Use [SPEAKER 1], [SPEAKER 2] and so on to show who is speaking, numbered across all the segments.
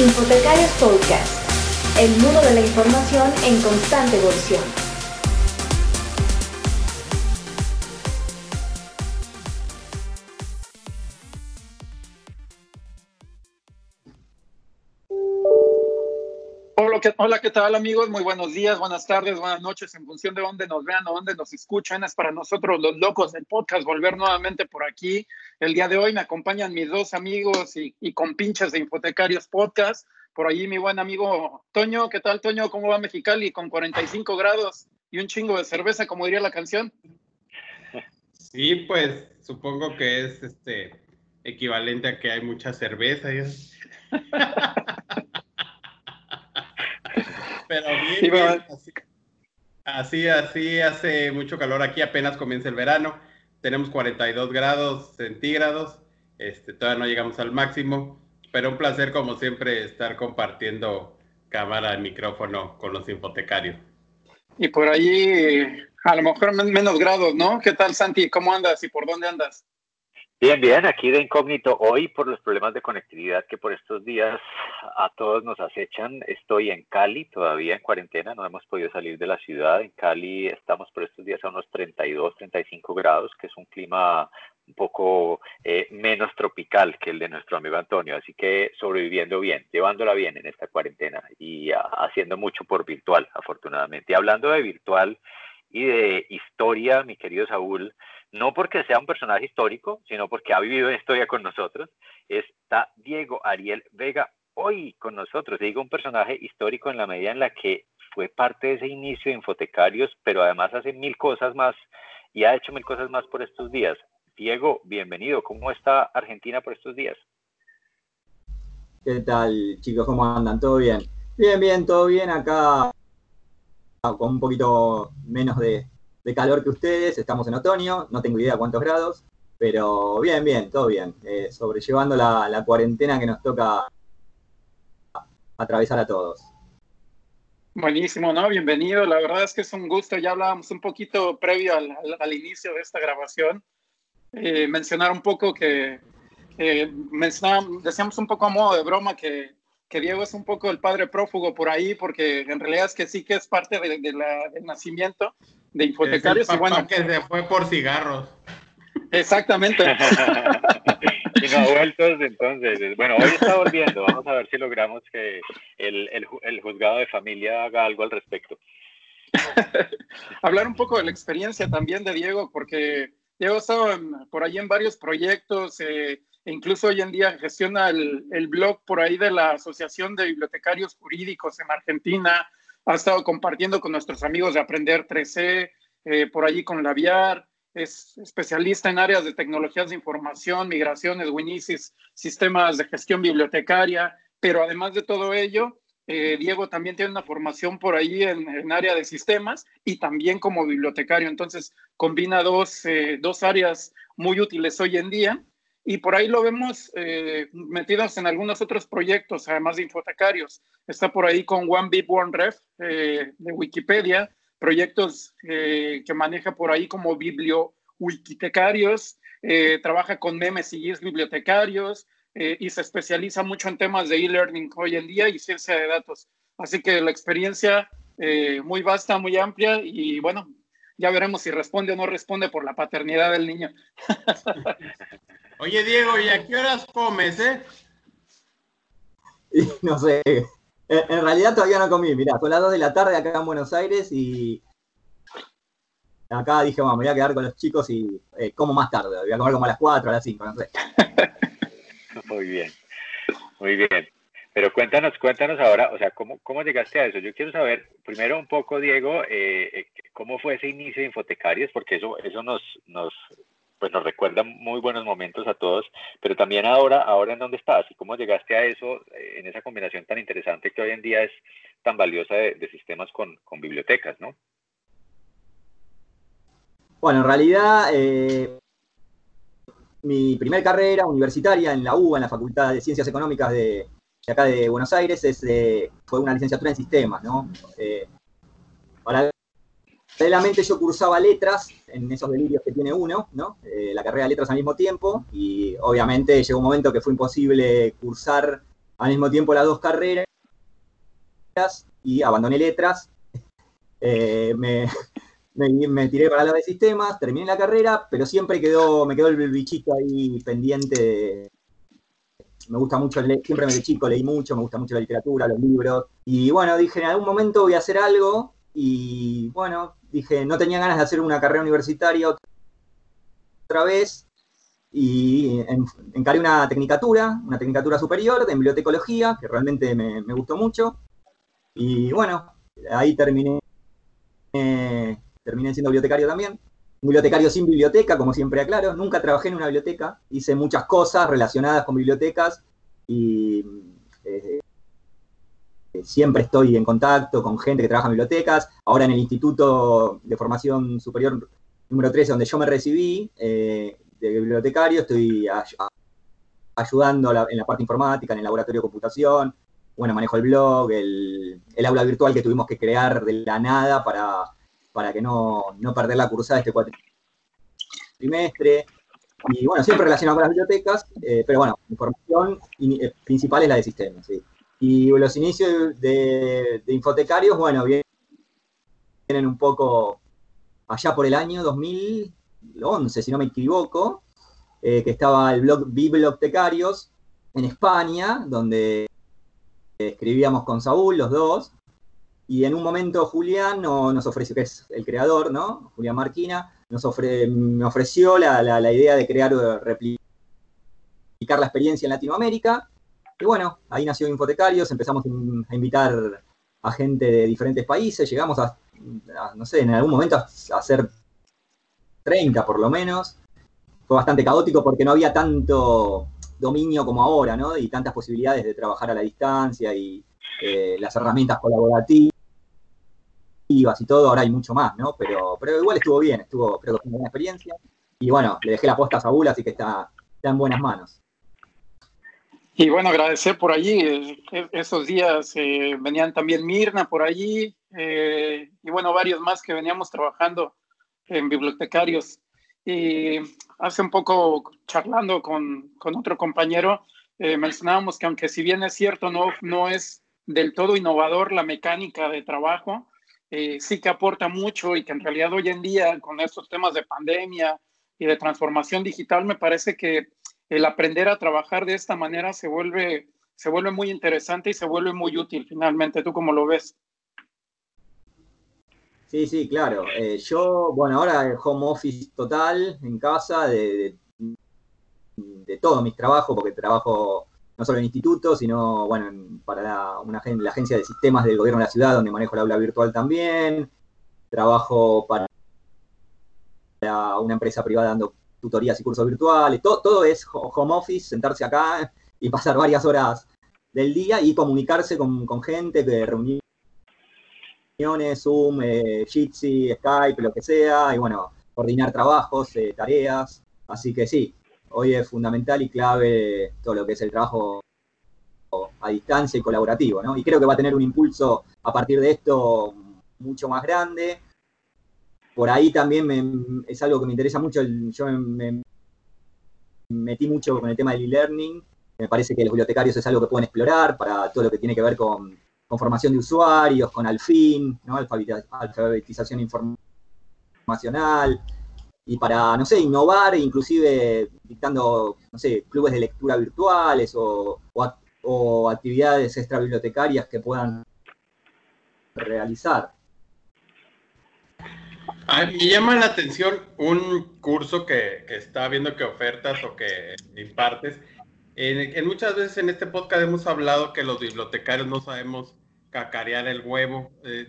[SPEAKER 1] Infotecarios Podcast, el mundo de la información en constante evolución.
[SPEAKER 2] Hola ¿qué, tal amigos? Muy buenos días, buenas tardes, buenas noches, en función de dónde nos vean o dónde nos escuchan. Es para nosotros los locos del podcast volver nuevamente por aquí. El día de hoy me acompañan mis dos amigos y, y compinches de Infotecarios Podcast. Por allí mi buen amigo Toño. ¿Qué tal Toño? ¿Cómo va Mexicali? Con 45 grados y un chingo de cerveza, como diría la canción.
[SPEAKER 3] Sí, pues supongo que es este equivalente a que hay mucha cerveza. Pero bien, así, así, hace mucho calor aquí, apenas comienza el verano. Tenemos 42 grados centígrados, este, todavía no llegamos al máximo, pero un placer como siempre estar compartiendo cámara y micrófono con los infotecarios.
[SPEAKER 2] Y por allí, a lo mejor menos grados, ¿no? ¿Qué tal, Santi? ¿Cómo andas y por dónde andas?
[SPEAKER 4] Bien, bien, aquí de incógnito hoy por los problemas de conectividad que por estos días a todos nos acechan. Estoy en Cali todavía en cuarentena, no hemos podido salir de la ciudad. En Cali estamos por estos días a unos 32, 35 grados, que es un clima un poco eh, menos tropical que el de nuestro amigo Antonio, así que sobreviviendo bien, llevándola bien en esta cuarentena y haciendo mucho por virtual, afortunadamente. Y hablando de virtual y de historia, mi querido Saúl, no porque sea un personaje histórico, sino porque ha vivido en historia con nosotros, está Diego Ariel Vega hoy con nosotros. Digo un personaje histórico en la medida en la que fue parte de ese inicio de Infotecarios, pero además hace mil cosas más y ha hecho mil cosas más por estos días. Diego, bienvenido. ¿Cómo está Argentina por estos días?
[SPEAKER 5] ¿Qué tal, chicos? ¿Cómo andan? ¿Todo bien? Bien, bien, todo bien. Acá con un poquito menos de, de calor que ustedes, estamos en otoño, no tengo idea cuántos grados, pero bien, bien, todo bien, eh, sobrellevando la, cuarentena que nos toca atravesar a todos.
[SPEAKER 2] Buenísimo, ¿no? Bienvenido. La verdad es que es un gusto. Ya hablábamos un poquito previo al, inicio de esta grabación. Eh, mencionar un poco que, que decíamos un poco a modo de broma que, que, Diego es un poco el padre prófugo por ahí, porque en realidad es que sí que es parte de, del nacimiento, de hipotecarios.
[SPEAKER 3] y bueno, que se fue por cigarros.
[SPEAKER 2] Exactamente.
[SPEAKER 4] y no ha vuelto entonces. Bueno, hoy está volviendo. Vamos a ver si logramos que el, el, el juzgado de familia haga algo al respecto.
[SPEAKER 2] Hablar un poco de la experiencia también de Diego, porque Diego ha estado por ahí en varios proyectos, eh, e incluso hoy en día gestiona el, el, blog por ahí de la Asociación de Bibliotecarios Jurídicos en Argentina, ha estado compartiendo con nuestros amigos de Aprender 3C, eh, por allí con la VIAR, es especialista en áreas de tecnologías de información, migraciones, Winisis, sistemas de gestión bibliotecaria, pero además de todo ello, eh, Diego también tiene una formación por ahí en, en, área de sistemas y también como bibliotecario. Entonces, combina dos, eh, dos áreas muy útiles hoy en día y por ahí lo vemos eh, metidos en algunos otros proyectos, además de infotecarios. Está por ahí con One Big One Ref eh, de Wikipedia, proyectos eh, que maneja por ahí como biblio trabaja con memes guías bibliotecarios y se especializa mucho en temas de e-learning hoy en día y ciencia de datos. Así que la experiencia muy vasta, muy amplia y bueno, ya veremos si responde o no responde por la paternidad del niño.
[SPEAKER 3] Oye, Diego, ¿y a qué horas comes, eh?
[SPEAKER 5] no sé. En, realidad todavía no comí. Mirá, son las 2 de la tarde acá en Buenos Aires y acá dije, vamos, me voy a quedar con los chicos y eh, como más tarde. Voy a comer como a las 4, a las 5, no sé.
[SPEAKER 4] Muy bien, muy bien. Pero cuéntanos, cuéntanos ahora, o sea, ¿cómo, cómo llegaste a eso? Yo quiero saber, primero un poco, Diego, eh, eh, cómo fue ese inicio de Infotecarios, porque eso, eso nos, nos, pues nos recuerda muy buenos momentos a todos, pero también ahora, ahora en dónde estás y cómo llegaste a eso, eh, en esa combinación tan interesante que hoy en día es tan valiosa de, sistemas con, bibliotecas, ¿no?
[SPEAKER 5] Bueno, en realidad, eh, mi primer carrera universitaria en la UBA, en la Facultad de Ciencias Económicas de, acá de Buenos Aires, es, fue una licenciatura en sistemas, ¿no? Eh, yo cursaba letras en esos delirios que tiene uno, ¿no? Eh, la carrera de letras al mismo tiempo y obviamente llegó un momento que fue imposible cursar al mismo tiempo las dos carreras y abandoné letras. Eh, me, me, tiré para la de sistemas, terminé la carrera, pero siempre quedó, me quedó el bichito ahí pendiente. Me gusta mucho siempre me de chico leí mucho, me gusta mucho la literatura, los libros. Y bueno, dije, en algún momento voy a hacer algo. Y bueno, dije, no tenía ganas de hacer una carrera universitaria otra vez. Y encaré una tecnicatura, una tecnicatura superior de bibliotecología, que realmente me, me gustó mucho. Y bueno, ahí terminé, terminé siendo bibliotecario también. Bibliotecario sin biblioteca, como siempre aclaro. Nunca trabajé en una biblioteca. Hice muchas cosas relacionadas con bibliotecas y eh, siempre estoy en contacto con gente que trabaja en bibliotecas. Ahora en el Instituto de Formación Superior número 13, donde yo me recibí eh, de bibliotecario, estoy ayudando en la parte informática, en el laboratorio de computación, bueno, manejo el blog, el, aula virtual que tuvimos que crear de la nada para, para que no, perder la cursada este trimestre. Y bueno, siempre relacionado con las bibliotecas, eh, pero bueno, mi formación eh, principal es la de sistemas. Y los inicios de, infotecarios, bueno, vienen un poco allá por el año 2011, si no me equivoco, eh, que estaba el blog Bibliotecarios en España, donde escribíamos con Saúl, los dos, y en un momento Julián nos ofreció, que es el creador, ¿no? Julián Marquina, nos me ofreció la, idea de crear, replicar la experiencia en Latinoamérica. Y bueno, ahí nació Infotecarios, empezamos a invitar a gente de diferentes países, llegamos a, no sé, en algún momento a hacer 30 por lo menos. Fue bastante caótico porque no había tanto, dominio como ahora, ¿no? Y tantas posibilidades de trabajar a la distancia y eh, las herramientas colaborativas y todo, ahora hay mucho más, ¿no? Pero, pero igual estuvo bien, estuvo, creo que fue una buena experiencia. Y bueno, le dejé la posta a Saúl, así que está, en buenas manos.
[SPEAKER 2] Y bueno, agradecer por allí, eh, esos días eh, venían también Mirna por allí, y bueno, varios más que veníamos trabajando en bibliotecarios. Y hace un poco charlando con, con otro compañero, eh, mencionábamos que aunque si bien es cierto, no, no es del todo innovador la mecánica de trabajo, eh, sí que aporta mucho y que en realidad hoy en día con estos temas de pandemia y de transformación digital, me parece que el aprender a trabajar de esta manera se vuelve, se vuelve muy interesante y se vuelve muy útil finalmente. ¿Tú cómo lo ves?
[SPEAKER 5] Sí, sí, claro. Eh, yo, bueno, ahora home office total en casa de, de, todos mis trabajos, porque trabajo no solo en instituto, sino, bueno, para la, una, agencia de sistemas del gobierno de la ciudad, donde manejo la aula virtual también. Trabajo para una empresa privada dando tutorías y cursos virtuales. Todo, todo es home office, sentarse acá y pasar varias horas del día y comunicarse con, con gente, reunir Zoom, eh, Jitsi, Skype, lo que sea, y bueno, coordinar trabajos, eh, tareas. Así que sí, hoy es fundamental y clave todo lo que es el trabajo a distancia y colaborativo, ¿no? Y creo que va a tener un impulso a partir de esto mucho más grande. Por ahí también es algo que me interesa mucho, yo me, metí mucho con el tema del e-learning, me parece que los bibliotecarios es algo que pueden explorar para todo lo que tiene que ver con con formación de usuarios, con Alfin, ¿no? alfabetización informacional, y para, no sé, innovar, inclusive dictando, no sé, clubes de lectura virtuales o, actividades extra bibliotecarias que puedan realizar.
[SPEAKER 3] me llama la atención un curso que, que está viendo que ofertas o que impartes. en, muchas veces en este podcast hemos hablado que los bibliotecarios no sabemos cacarear el huevo, eh,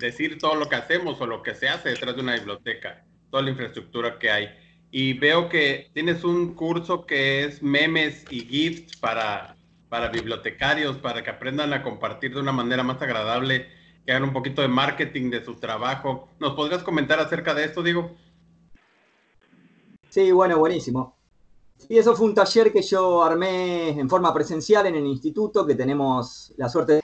[SPEAKER 3] decir todo lo que hacemos o lo que se hace detrás de una biblioteca, toda la infraestructura que hay. Y veo que tienes un curso que es memes y gifs para, para bibliotecarios, para que aprendan a compartir de una manera más agradable, que hagan un poquito de marketing de su trabajo. ¿Nos podrías comentar acerca de esto, Diego?
[SPEAKER 5] Sí, bueno, buenísimo. Y eso fue un taller que yo armé en forma presencial en el instituto, que tenemos la suerte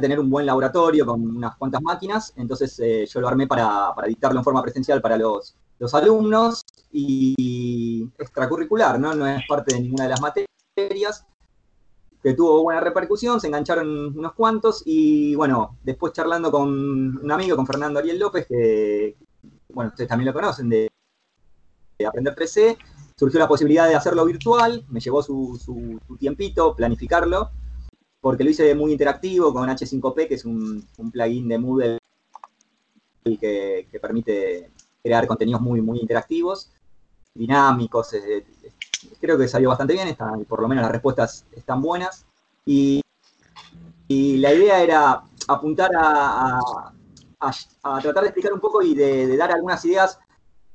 [SPEAKER 5] tener un buen laboratorio con unas cuantas máquinas, entonces eh, yo lo armé para, dictarlo en forma presencial para los, alumnos y extracurricular, ¿no? No es parte de ninguna de las materias. que tuvo buena repercusión, se engancharon unos cuantos y bueno, después charlando con un amigo, con Fernando Ariel López, que bueno, ustedes también lo conocen, de, Aprender 3C, surgió la posibilidad de hacerlo virtual, me llevó su, tiempito planificarlo, porque lo hice muy interactivo con H5P, que es un, plugin de Moodle que, que, permite crear contenidos muy, muy interactivos, dinámicos, creo que salió bastante bien, por lo menos las respuestas están buenas. Y, la idea era apuntar a, tratar de explicar un poco y de, dar algunas ideas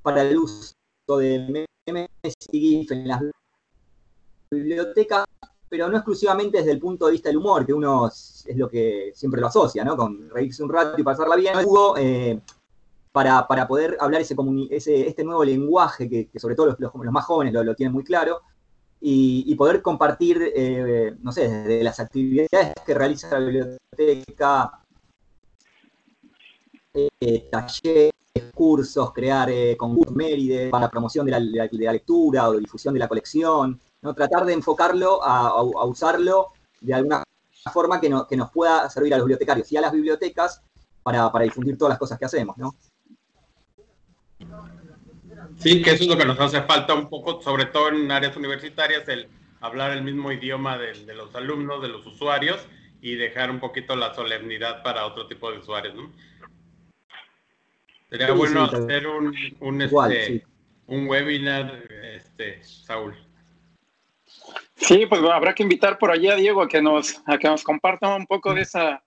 [SPEAKER 5] para el uso de memes y GIF en las bibliotecas, pero no exclusivamente desde el punto de vista del humor, que uno es, lo que siempre lo asocia, ¿no? Con reírse un rato y pasarla bien. Hugo, eh, para, poder hablar ese, ese, este nuevo lenguaje que, sobre todo los, más jóvenes lo, tienen muy claro y, poder compartir, eh, no sé, desde las actividades que realiza la biblioteca, eh, talleres, cursos, crear eh, concursos Méride para promoción de la, lectura o difusión de la colección, ¿no? tratar de enfocarlo a, usarlo de alguna forma que, que, nos pueda servir a los bibliotecarios y a las bibliotecas para, para difundir todas las cosas que hacemos, ¿no?
[SPEAKER 3] Sí, que eso es lo que nos hace falta un poco, sobre todo en áreas universitarias, el hablar el mismo idioma de, los alumnos, de los usuarios y dejar un poquito la solemnidad para otro tipo de usuarios, ¿no? Sería bueno hacer un, un, este, un webinar, este, Saúl.
[SPEAKER 2] Sí, pues habrá que invitar por allá a Diego a que nos, a que nos comparta un poco de esa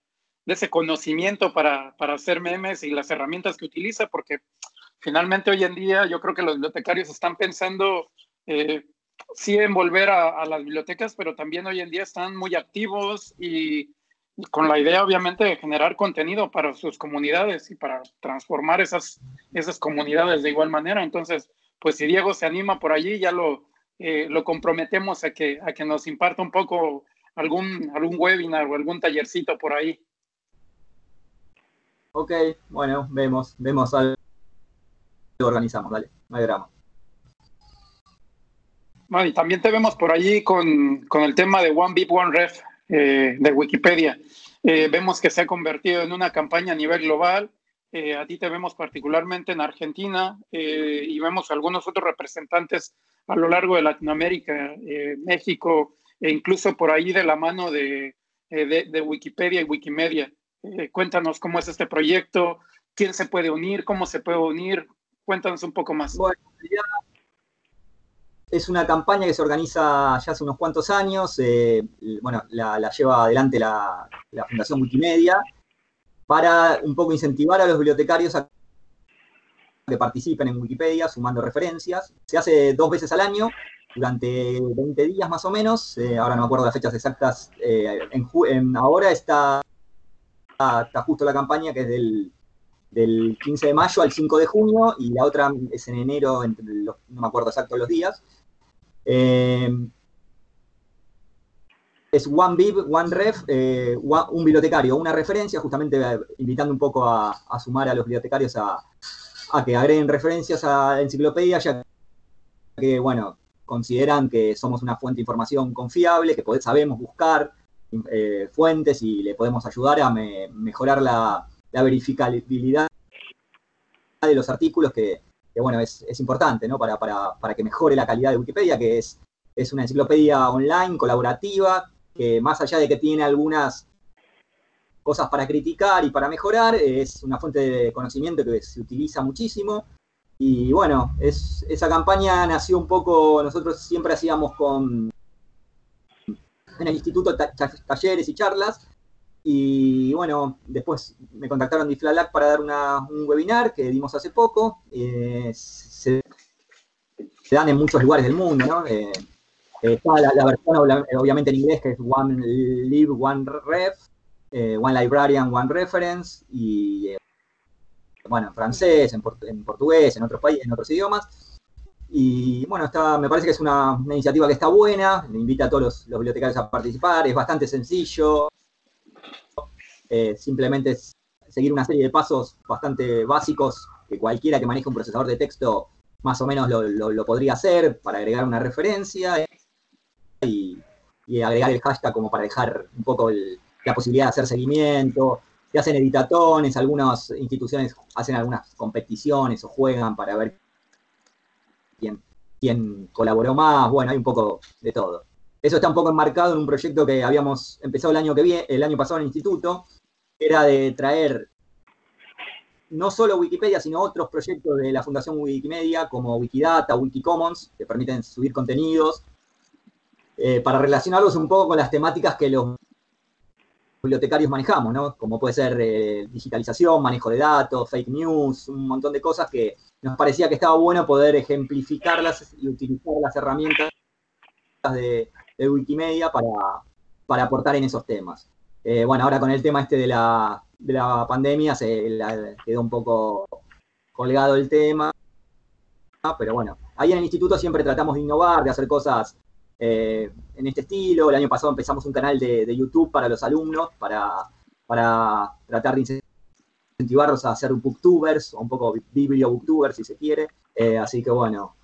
[SPEAKER 2] de ese conocimiento para, para hacer memes y las herramientas que utiliza, porque finalmente hoy en día yo creo que los bibliotecarios están pensando eh, sí en volver a, las bibliotecas, pero también hoy en día están muy activos y, con la idea obviamente de generar contenido para sus comunidades y para transformar esas, esas comunidades de igual manera. Entonces, pues si Diego se anima por allí, ya lo, eh, lo comprometemos a que, a que nos imparta un poco algún, algún webinar o algún tallercito por ahí.
[SPEAKER 5] Ok, bueno, vemos, vemos algo organizamos, dale, no hay drama.
[SPEAKER 2] y también te vemos por allí con, el tema de One Bip, One Ref eh, de Wikipedia. Eh, vemos que se ha convertido en una campaña a nivel global. Eh, a ti te vemos particularmente en Argentina y vemos algunos otros representantes a lo largo de Latinoamérica, México e incluso por ahí de la mano de, Wikipedia y Wikimedia. cuéntanos cómo es este proyecto, quién se puede unir, cómo se puede unir, Cuéntanos un poco más. Bueno,
[SPEAKER 5] es una campaña que se organiza ya hace unos cuantos años. Eh, bueno, la, lleva adelante la, Fundación Wikimedia para un poco incentivar a los bibliotecarios a que participen en Wikipedia sumando referencias. Se hace dos veces al año, durante 20 días más o menos. Eh, ahora no me acuerdo las fechas exactas. Eh, ahora está, está justo la campaña que es del del 15 de mayo al 5 de junio y la otra es en enero, no me acuerdo exacto los días. Eh, es One Bib, One Ref, eh, un bibliotecario, una referencia, justamente eh, invitando un poco a, sumar a los bibliotecarios a, que agreguen referencias a la enciclopedia, ya que, bueno, consideran que somos una fuente de información confiable, que sabemos buscar fuentes y le podemos ayudar a mejorar la, verificabilidad de los artículos, que, bueno, es, importante, ¿no? Para, para, que mejore la calidad de Wikipedia, que es, es una enciclopedia online, colaborativa, que más allá de que tiene algunas cosas para criticar y para mejorar, es una fuente de conocimiento que se utiliza muchísimo. Y bueno, es, esa campaña nació un poco, nosotros siempre hacíamos con en el instituto talleres y charlas, y bueno, después me contactaron de Flalac para dar un webinar que dimos hace poco. Eh, se, dan en muchos lugares del mundo, ¿no? Eh, está la, versión obviamente en inglés que es One Live, One Ref, eh, One Librarian, One Reference, y bueno, en francés, en, portugués, en otros países, en otros idiomas. Y bueno, está, me parece que es una, iniciativa que está buena, le invita a todos los, bibliotecarios a participar, es bastante sencillo, eh, simplemente seguir una serie de pasos bastante básicos que cualquiera que maneje un procesador de texto más o menos lo, podría hacer para agregar una referencia. Y, agregar el hashtag como para dejar un poco la posibilidad de hacer seguimiento. Se hacen editatones, algunas instituciones hacen algunas competiciones o juegan para ver quién, colaboró más. Bueno, hay un poco de todo. Eso está un poco enmarcado en un proyecto que habíamos empezado el año que viene, el año pasado en el instituto, era de traer no solo Wikipedia, sino otros proyectos de la Fundación Wikimedia, como Wikidata, Wikicommons, que permiten subir contenidos, eh, para relacionarlos un poco con las temáticas que los bibliotecarios manejamos. Como puede ser eh, digitalización, manejo de datos, fake news, un montón de cosas que nos parecía que estaba bueno poder ejemplificarlas y utilizar las herramientas de, Wikimedia para, para aportar en esos temas. Eh, bueno, ahora con el tema este de la, de la pandemia se quedó un poco colgado el tema, pero bueno, ahí en el instituto siempre tratamos de innovar, de hacer cosas eh, en este estilo. El año pasado empezamos un canal de, YouTube para los alumnos, para, para tratar de incentivarlos a hacer booktubers, o un poco biblio booktubers si se quiere. Eh, así que bueno,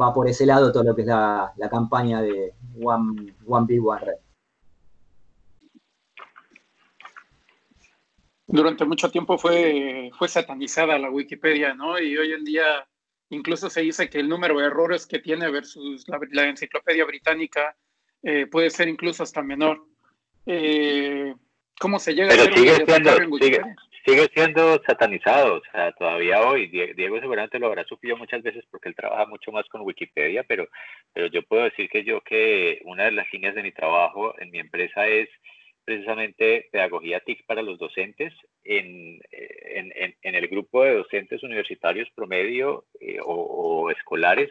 [SPEAKER 5] va por ese lado todo lo que es la, campaña de One, One People One Red.
[SPEAKER 2] durante mucho tiempo fue, fue satanizada la Wikipedia, ¿no? Y hoy en día incluso se dice que el número de errores que tiene versus la, enciclopedia británica eh, puede ser incluso hasta menor. Eh, ¿Cómo se llega
[SPEAKER 4] a ser sigue siendo, sigue, sigue, siendo satanizado, o sea, todavía hoy, Diego seguramente lo habrá sufrido muchas veces porque él trabaja mucho más con Wikipedia, pero, pero yo puedo decir que yo que una de las líneas de mi trabajo en mi empresa es precisamente pedagogía TIC para los docentes en, en, en, el grupo de docentes universitarios promedio eh, o, escolares.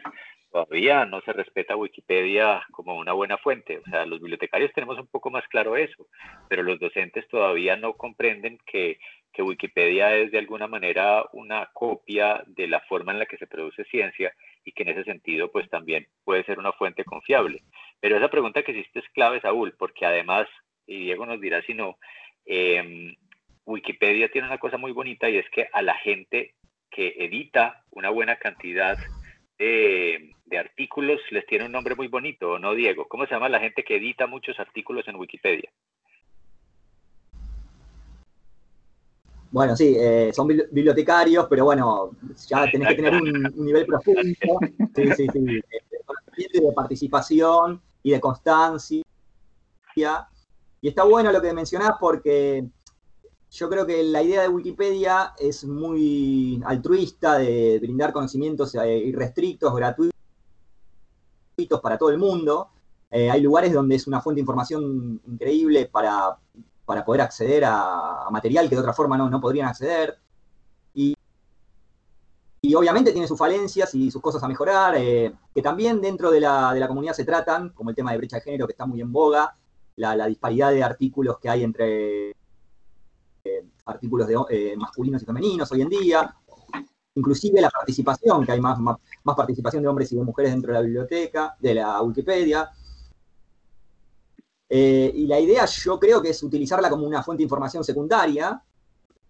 [SPEAKER 4] Todavía no se respeta Wikipedia como una buena fuente. O sea, los bibliotecarios tenemos un poco más claro eso, pero los docentes todavía no comprenden que, que Wikipedia es de alguna manera una copia de la forma en la que se produce ciencia y que en ese sentido pues también puede ser una fuente confiable. Pero esa pregunta que hiciste es clave, Saúl, porque además y Diego nos dirá si no, em, Wikipedia tiene una cosa muy bonita y es que a la gente que edita una buena cantidad de, artículos les tiene un nombre muy bonito, ¿no, Diego? ¿Cómo se llama la gente que edita muchos artículos en Wikipedia?
[SPEAKER 5] Bueno, sí, eh, son bibliotecarios, pero bueno, ya tenés que tener un, nivel profundo, sí, sí, sí, de, de participación y de constancia y está bueno lo que mencionás porque yo creo que la idea de Wikipedia es muy altruista de brindar conocimientos eh, irrestrictos, gratuitos para todo el mundo. Eh, hay lugares donde es una fuente de información increíble para, poder acceder a, material que de otra forma no, no podrían acceder. Y, y, obviamente tiene sus falencias y sus cosas a mejorar, eh, que también dentro de la, de la comunidad se tratan, como el tema de brecha de género que está muy en boga, la, disparidad de artículos que hay entre eh, artículos de, eh, masculinos y femeninos hoy en día, inclusive la participación, que hay más, más, participación de hombres y de mujeres dentro de la biblioteca, de la Wikipedia. Eh, y la idea yo creo que es utilizarla como una fuente de información secundaria,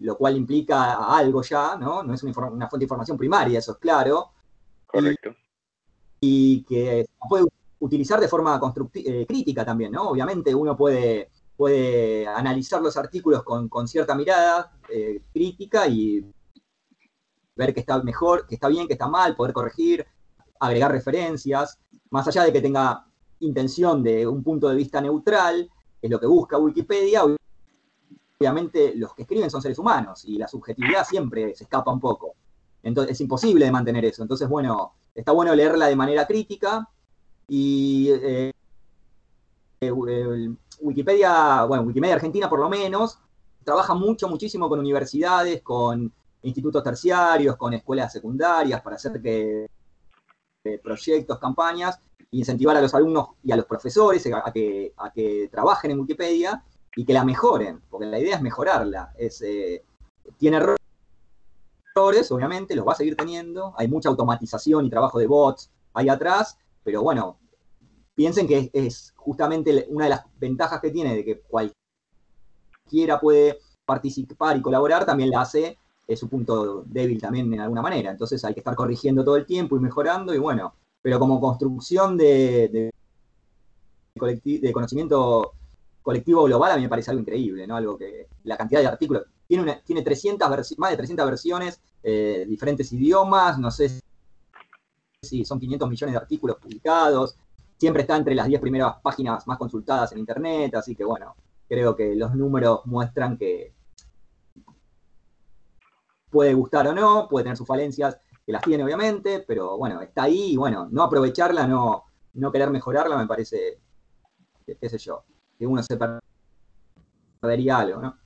[SPEAKER 5] lo cual implica algo ya, ¿no? No es una, fuente de información primaria, eso es claro.
[SPEAKER 4] Correcto.
[SPEAKER 5] Y, y que puede utilizar de forma eh, crítica también, ¿no? Obviamente uno puede, puede analizar los artículos con, cierta mirada eh, crítica y ver que está mejor, que está bien, que está mal, poder corregir, agregar referencias, más allá de que tenga intención de un punto de vista neutral, es lo que busca Wikipedia, obviamente los que escriben son seres humanos y la subjetividad siempre se escapa un poco. Entonces es imposible de mantener eso. Entonces, bueno, está bueno leerla de manera crítica, y eh, eh, Wikipedia, bueno, Wikimedia Argentina por lo menos, trabaja mucho, muchísimo con universidades, con institutos terciarios, con escuelas secundarias para hacer eh, proyectos, campañas, incentivar a los alumnos y a los profesores a, que, trabajen en Wikipedia y que la mejoren, porque la idea es mejorarla. Es, tiene errores, obviamente, los va a seguir teniendo, hay mucha automatización y trabajo de bots ahí atrás, pero bueno, piensen que es, justamente una de las ventajas que tiene de que cualquiera puede participar y colaborar, también la hace es su punto débil también en alguna manera. Entonces hay que estar corrigiendo todo el tiempo y mejorando y bueno, pero como construcción de, conocimiento colectivo global a mí me parece algo increíble, ¿no? Algo que la cantidad de artículos tiene tiene 300 más de 300 versiones, eh, diferentes idiomas, no sé si son 500 millones de artículos publicados, siempre está entre las 10 primeras páginas más consultadas en internet, así que bueno, creo que los números muestran que puede gustar o no, puede tener sus falencias, que las tiene obviamente, pero bueno, está ahí y bueno, no aprovecharla, no, no querer mejorarla, me parece, qué sé yo, que uno se perdería algo, ¿no?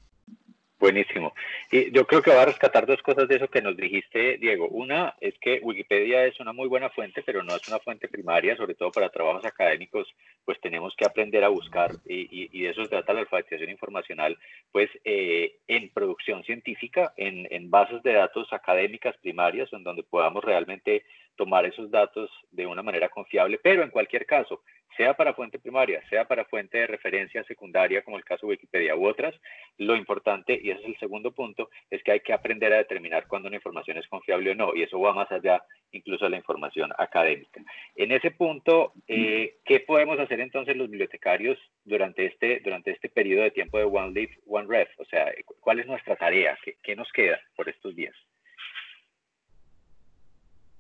[SPEAKER 4] Buenísimo. Y yo creo que va a rescatar dos cosas de eso que nos dijiste, Diego. Una es que Wikipedia es una muy buena fuente, pero no es una fuente primaria, sobre todo para trabajos académicos, pues tenemos que aprender a buscar, y, y, de eso se trata la alfabetización informacional, pues eh, en producción científica, en, en bases de datos académicas primarias, en donde podamos realmente tomar esos datos de una manera confiable, pero en cualquier caso, sea para fuente primaria, sea para fuente de referencia secundaria, como el caso de Wikipedia u otras, lo importante, y ese es el segundo punto, es que hay que aprender a determinar cuándo una información es confiable o no, y eso va más allá incluso de la información académica. En ese punto, eh, ¿qué podemos hacer entonces los bibliotecarios durante este, durante este periodo de tiempo de One Leaf, One Ref? O sea, ¿cuál es nuestra tarea? ¿Qué, qué nos queda por estos días?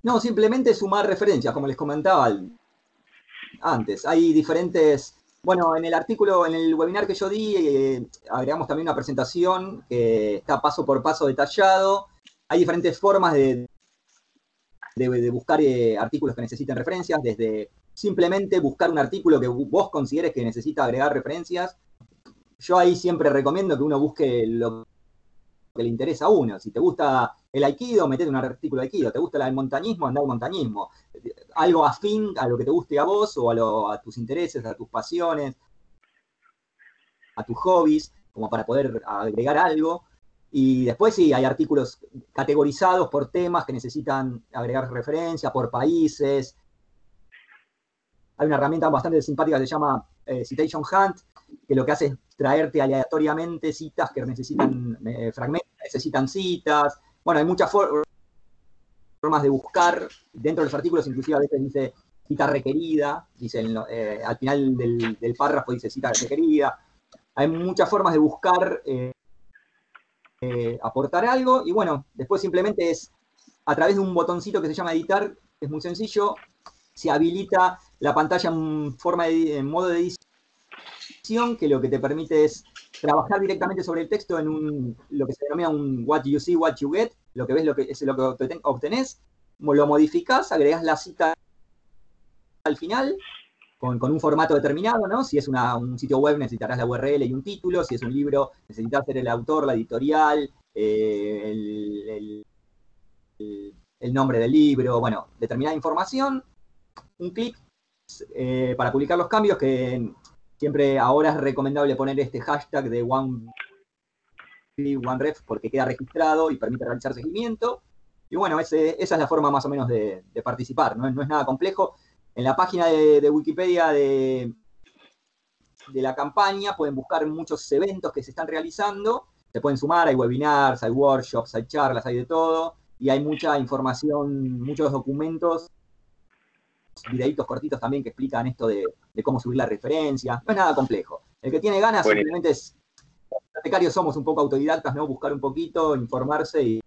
[SPEAKER 5] No, simplemente sumar referencias, como les comentaba antes. Hay diferentes, bueno, en el artículo, en el webinar que yo di, eh, agregamos también una presentación que está paso por paso detallado. Hay diferentes formas de, de, buscar eh, artículos que necesiten referencias, desde simplemente buscar un artículo que vos consideres que necesita agregar referencias. Yo ahí siempre recomiendo que uno busque lo que le interesa a uno. Si te gusta el aikido, metete un artículo de aikido. ¿Te gusta el montañismo? Anda al montañismo. Algo afín a lo que te guste a vos o a, tus intereses, a tus pasiones, a tus hobbies, como para poder agregar algo. Y después sí, hay artículos categorizados por temas que necesitan agregar referencia, por países. Hay una herramienta bastante simpática que se llama eh, Citation Hunt, que lo que hace es traerte aleatoriamente citas que necesitan eh, fragmentos, necesitan citas. Bueno, hay muchas formas de buscar. Dentro de los artículos, inclusive a veces dice cita requerida, dice eh, al final del, párrafo dice cita requerida. Hay muchas formas de buscar, eh, aportar algo, y bueno, después simplemente es a través de un botoncito que se llama editar, es muy sencillo, se habilita la pantalla en forma de en modo de edición que lo que te permite es trabajar directamente sobre el texto en un, lo que se denomina un what you see, what you get, lo que ves lo que, es lo que obtenés, lo modificás, agregás la cita al final, con, un formato determinado, ¿no? Si es un sitio web necesitarás la URL y un título, si es un libro necesitas ser el autor, la editorial, eh, el, nombre del libro, bueno, determinada información, un clic eh, para publicar los cambios que Siempre ahora es recomendable poner este hashtag de One, OneRef porque queda registrado y permite realizar seguimiento. Y bueno, esa es la forma más o menos de, participar, ¿no? es nada complejo. En la página de, Wikipedia de, de la campaña pueden buscar muchos eventos que se están realizando. Se pueden sumar, hay webinars, hay workshops, hay charlas, hay de todo. Y hay mucha información, muchos documentos videitos cortitos también que explican esto de, cómo subir la referencia. No es nada complejo. El que tiene ganas simplemente es, los bibliotecarios somos un poco autodidactas, ¿no? Buscar un poquito, informarse y,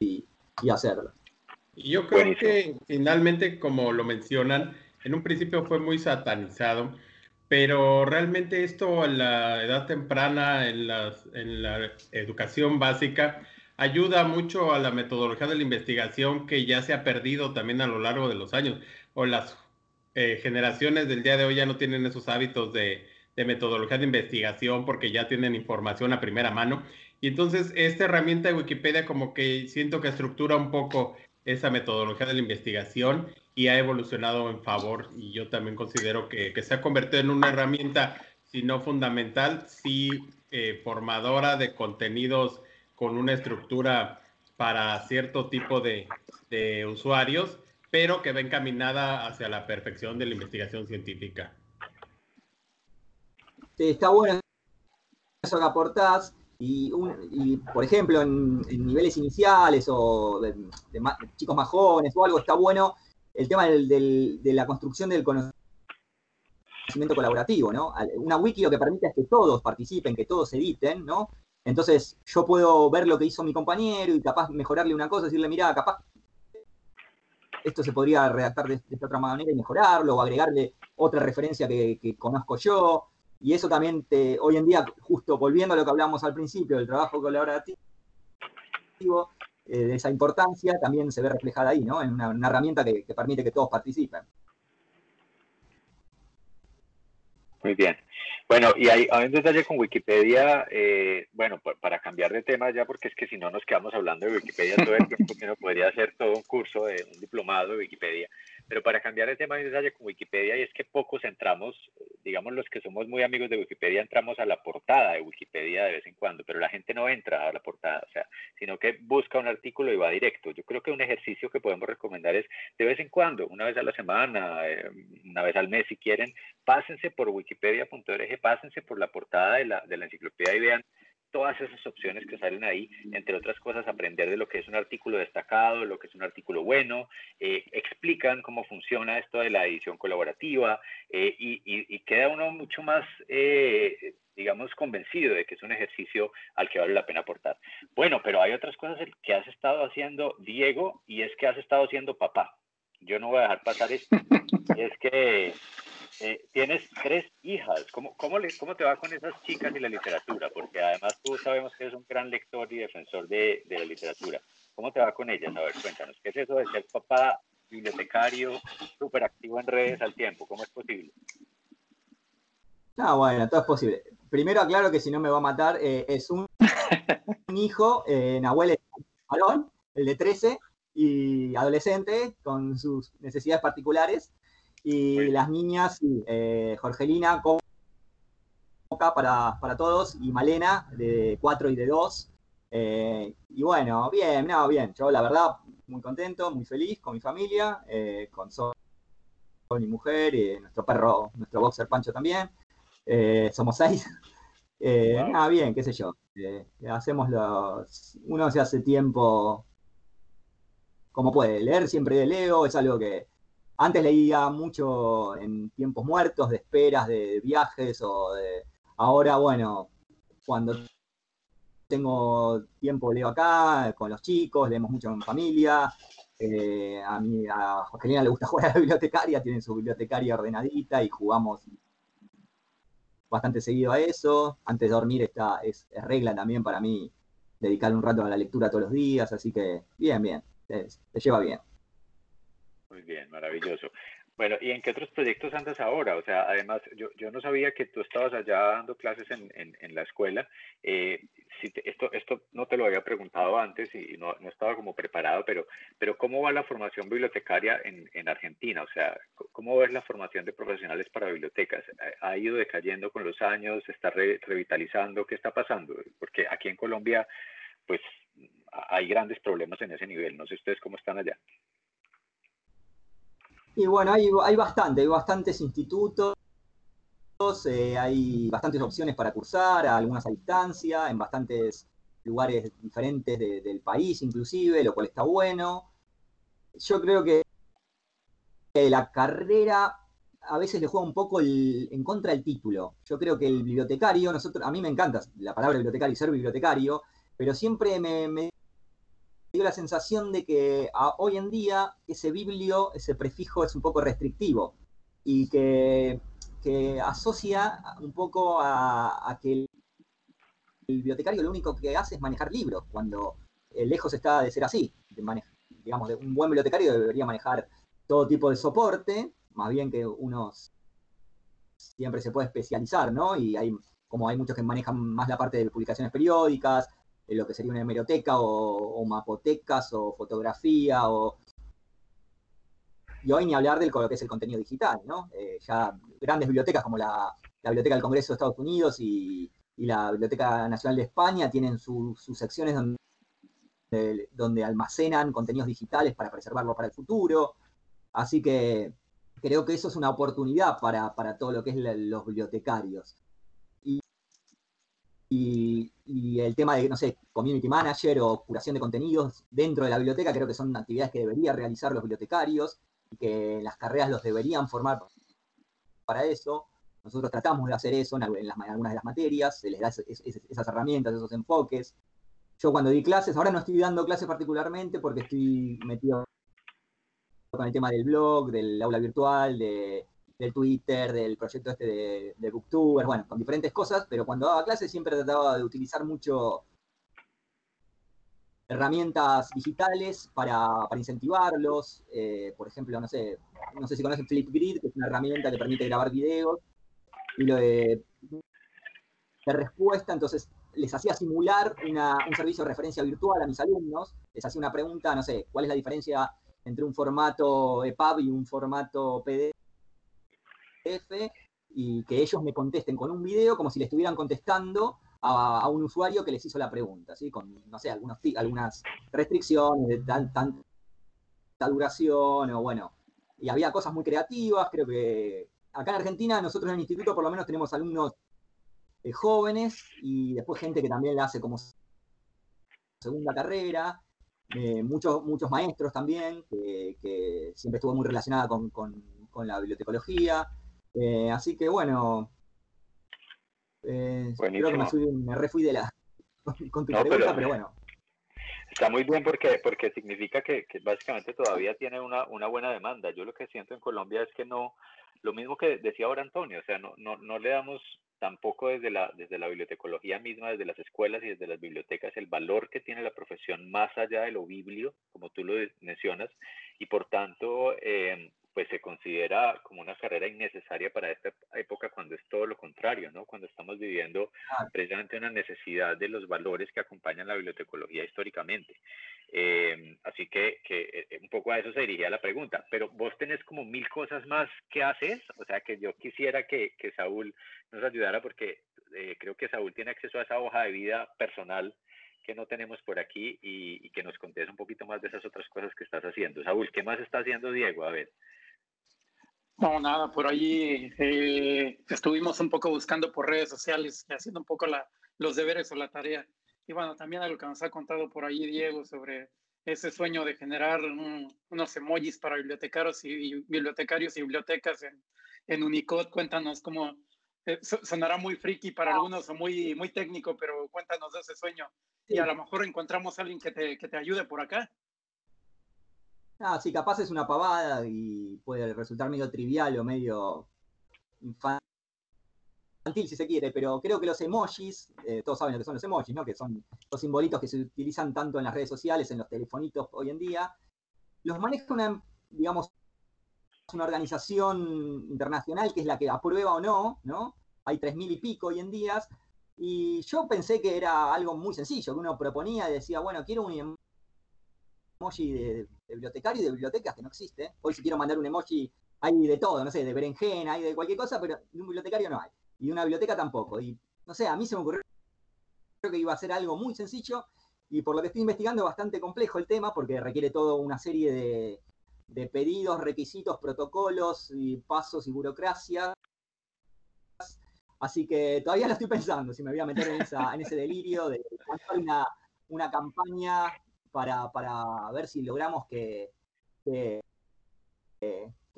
[SPEAKER 5] y, hacerlo.
[SPEAKER 3] Y yo creo que finalmente, como lo mencionan, en un principio fue muy satanizado, pero realmente esto a la edad temprana, en, en la educación básica, ayuda mucho a la metodología de la investigación que ya se ha perdido también a lo largo de los años. O las eh, generaciones del día de hoy ya no tienen esos hábitos de, metodología de investigación porque ya tienen información a primera mano. Y entonces esta herramienta de Wikipedia como que siento que estructura un poco esa metodología de la investigación y ha evolucionado en favor. Y yo también considero que, se ha convertido en una herramienta, si no fundamental, sí eh, formadora de contenidos con una estructura para cierto tipo de, usuarios, pero que va encaminada hacia la perfección de la investigación científica.
[SPEAKER 5] está bueno eso que aportás. Y, por ejemplo, en, niveles iniciales o de, chicos más jóvenes o algo, está bueno el tema de la construcción del conocimiento colaborativo, ¿no? Una wiki lo que permite es que todos participen, que todos editen, ¿no? Entonces yo puedo ver lo que hizo mi compañero y capaz mejorarle una cosa, decirle, mira, capaz esto se podría redactar de, esta otra manera y mejorarlo, o agregarle otra referencia que, conozco yo. Y eso también te, hoy en día, justo volviendo a lo que hablamos al principio, del trabajo colaborativo, eh, de esa importancia también se ve reflejada ahí, ¿no? En una, herramienta que permite que todos participen.
[SPEAKER 4] Muy bien. Bueno, y hay, hay un detalle con Wikipedia, eh, bueno, para cambiar de tema ya, porque es que si no nos quedamos hablando de Wikipedia todo el tiempo, que no podría hacer todo un curso, de, un diplomado de Wikipedia. Pero para cambiar de tema un detalle con Wikipedia y es que pocos entramos, digamos los que somos muy amigos de Wikipedia, entramos a la portada de Wikipedia de vez en cuando, pero la gente no entra a la portada, o sea, sino que busca un artículo y va directo. Yo creo que un ejercicio que podemos recomendar es de vez en cuando, una vez a la semana, eh, una vez al mes si quieren, pásense por wikipedia.org, pásense por la portada de la, de la enciclopedia y vean todas esas opciones que salen ahí, entre otras cosas, aprender de lo que es un artículo destacado, lo que es un artículo bueno, eh, explican cómo funciona esto de la edición colaborativa eh, y, queda uno mucho más, eh, digamos, convencido de que es un ejercicio al que vale la pena aportar. Bueno, pero hay otras cosas que has estado haciendo, Diego, y es que has estado siendo papá. Yo no voy a dejar pasar esto. es que eh, tienes tres hijas. ¿Cómo, cómo, le, ¿Cómo te va con esas chicas y la literatura? Porque además tú sabemos que eres un gran lector y defensor de, la literatura. ¿Cómo te va con ellas? A ver, cuéntanos, ¿qué es eso de ser papá, bibliotecario, súper activo en redes al tiempo? ¿Cómo es posible?
[SPEAKER 5] No, bueno, todo es posible. Primero aclaro que si no me va a matar, eh, es un, un hijo, eh, Nahuel es el de 13, y adolescente, con sus necesidades particulares, y las niñas, eh, Jorgelina, Coca para, para todos, y Malena, de 4 y de 2. Eh, y bueno, bien, no, bien. Yo la verdad, muy contento, muy feliz con mi familia, eh, con Sol, mi mujer, y nuestro perro, nuestro boxer Pancho también. somos seis. Nada, bien, qué sé yo. hacemos los. Uno se hace tiempo como puede. Leer siempre leo, es algo que antes leía mucho en tiempos muertos, de esperas, de viajes o de... Ahora, bueno, cuando tengo tiempo leo acá con los chicos, leemos mucho en familia. Eh, a mí, a Joselina le gusta jugar a la bibliotecaria, tiene su bibliotecaria ordenadita y jugamos bastante seguido a eso. Antes de dormir está, es, regla también para mí dedicarle un rato a la lectura todos los días, así que bien, bien, se lleva bien.
[SPEAKER 4] Muy bien, maravilloso. Bueno, ¿y en qué otros proyectos andas ahora? O sea, además, yo, yo no sabía que tú estabas allá dando clases en, en, la escuela. Eh, esto, esto no te lo había preguntado antes y no, no, estaba como preparado, pero, pero ¿cómo va la formación bibliotecaria en, en Argentina? O sea, ¿cómo ves la formación de profesionales para bibliotecas? ¿Ha ido decayendo con los años? ¿Se está revitalizando? ¿Qué está pasando? Porque aquí en Colombia, pues, hay grandes problemas en ese nivel. No sé ustedes cómo están allá.
[SPEAKER 5] Y bueno, hay, hay bastante, hay bastantes institutos, eh, hay bastantes opciones para cursar, algunas a distancia, en bastantes lugares diferentes del país inclusive, lo cual está bueno. Yo creo que la carrera a veces le juega un poco en contra del título. Yo creo que el bibliotecario, nosotros, a mí me encanta la palabra bibliotecario y ser bibliotecario, pero siempre me dio la sensación de que hoy en día ese biblio, ese prefijo es un poco restrictivo y que, asocia un poco a, que el, bibliotecario lo único que hace es manejar libros, cuando lejos está de ser así. digamos, un buen bibliotecario debería manejar todo tipo de soporte, más bien que uno siempre se puede especializar, ¿no? Y hay, como hay muchos que manejan más la parte de publicaciones periódicas, lo que sería una hemeroteca o, mapotecas o fotografía o... Y hoy ni hablar del lo que es el contenido digital, ¿no? Eh, ya grandes bibliotecas como la, Biblioteca del Congreso de Estados Unidos y, la Biblioteca Nacional de España tienen sus secciones donde, donde almacenan contenidos digitales para preservarlo para el futuro. Así que creo que eso es una oportunidad para, todo lo que es los bibliotecarios y, el tema de, no sé, community manager o curación de contenidos dentro de la biblioteca, creo que son actividades que deberían realizar los bibliotecarios y que las carreras los deberían formar para eso. nosotros tratamos de hacer eso en, algunas de las materias, se les da esas herramientas, esos enfoques. Yo cuando di clases, ahora no estoy dando clases particularmente porque estoy metido con el tema del blog, del aula virtual, del Twitter, del proyecto este de, de Booktuber, bueno, con diferentes cosas, pero cuando daba clases siempre trataba de utilizar mucho herramientas digitales para, incentivarlos. Eh, por ejemplo, no sé, no sé si conocen Flipgrid, que es una herramienta que permite grabar videos y lo de, respuesta, entonces les hacía simular un servicio de referencia virtual a mis alumnos, les hacía una pregunta, no sé, ¿cuál es la diferencia entre un formato EPUB y un formato PDF? Y que ellos me contesten con un video como si le estuvieran contestando a, un usuario que les hizo la pregunta, ¿sí? Con, no sé, algunos, algunas restricciones de tanta duración, o bueno, y había cosas muy creativas, creo que acá en Argentina nosotros en el instituto por lo menos tenemos alumnos eh, jóvenes y después gente que también la hace como segunda carrera, eh, muchos, muchos maestros también, que, siempre estuvo muy relacionada con, la bibliotecología. Eh, así que bueno, eh, creo que me, me refui de la con tu pregunta, pero, bueno.
[SPEAKER 4] Está muy bien porque, porque significa que, básicamente todavía tiene una, una, buena demanda. Yo lo que siento en Colombia es que no, lo mismo que decía ahora Antonio, o sea, no, no, no le damos tampoco desde la, desde la bibliotecología misma, desde las escuelas y desde las bibliotecas, el valor que tiene la profesión más allá de lo biblio, como tú lo mencionas, y por tanto, eh, pues se considera como una carrera innecesaria para esta época cuando es todo lo contrario, ¿no? Cuando estamos viviendo precisamente una necesidad de los valores que acompañan la bibliotecología históricamente. Eh, así que, que, eh, un poco a eso se dirigía la pregunta, pero vos tenés como mil cosas más que haces, o sea que yo quisiera que, que Saúl nos ayudara porque eh, creo que Saúl tiene acceso a esa hoja de vida personal que no tenemos por aquí y, y que nos contes un poquito más de esas otras cosas que estás haciendo. Saúl, ¿qué más está haciendo Diego? A ver.
[SPEAKER 2] No, nada, por ahí eh, estuvimos un poco buscando por redes sociales y haciendo un poco la, los deberes o la tarea. Y bueno, también a lo que nos ha contado por ahí Diego sobre ese sueño de generar unos emojis para bibliotecarios y, bibliotecarios y bibliotecas en, en Unicode. Cuéntanos cómo eh, sonará muy friki para algunos o muy, muy técnico, pero cuéntanos de ese sueño. Y a lo mejor encontramos a alguien que te, que te ayude por acá.
[SPEAKER 5] Ah, sí, capaz es una pavada y puede resultar medio trivial o medio infantil si se quiere, pero creo que los emojis, eh, todos saben lo que son los emojis, ¿no? Que son los simbolitos que se utilizan tanto en las redes sociales, en los telefonitos hoy en día, los maneja una, digamos, una organización internacional que es la que aprueba o no, ¿no? Hay tres mil y pico hoy en día, y yo pensé que era algo muy sencillo, que uno proponía y decía, bueno, quiero un emoji de, bibliotecario y de bibliotecas que no existe. Hoy si quiero mandar un emoji hay de todo, no sé, de berenjena, hay de cualquier cosa, pero de un bibliotecario no hay. Y de una biblioteca tampoco. Y no sé, a mí se me ocurrió creo que iba a ser algo muy sencillo y por lo que estoy investigando bastante complejo el tema porque requiere toda una serie de, de pedidos, requisitos, protocolos y pasos y burocracia. Así que todavía lo estoy pensando, si me voy a meter en, esa, en ese delirio de hacer una, una campaña para, para ver si logramos que, que,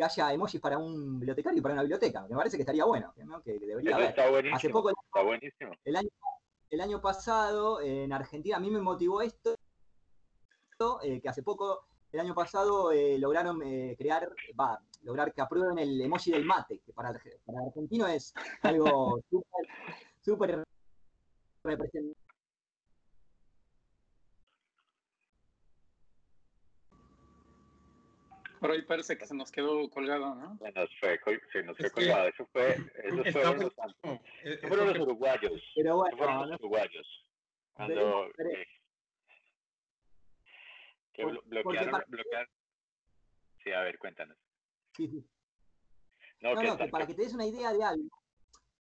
[SPEAKER 5] haya emojis para un bibliotecario y para una biblioteca. Me parece que estaría bueno, que debería haber.
[SPEAKER 4] Está buenísimo, Hace poco, está buenísimo.
[SPEAKER 5] El año, el año pasado en Argentina, a mí me motivó esto, eh, que hace poco, el año pasado, eh, lograron eh, crear, va, lograr que aprueben el emoji del mate, que para, para el argentino es algo súper representativo
[SPEAKER 2] Por ahí parece que se nos quedó colgado, ¿no?
[SPEAKER 4] Se nos fue, se nos fue colgado. Eso fue, eso fueron, los, eso fueron los uruguayos. Pero bueno, fueron los uruguayos. Cuando eh, que bloquearon, bloquearon. Sí, a ver, cuéntanos.
[SPEAKER 5] Sí, sí. No, no, que para que te des una idea de algo,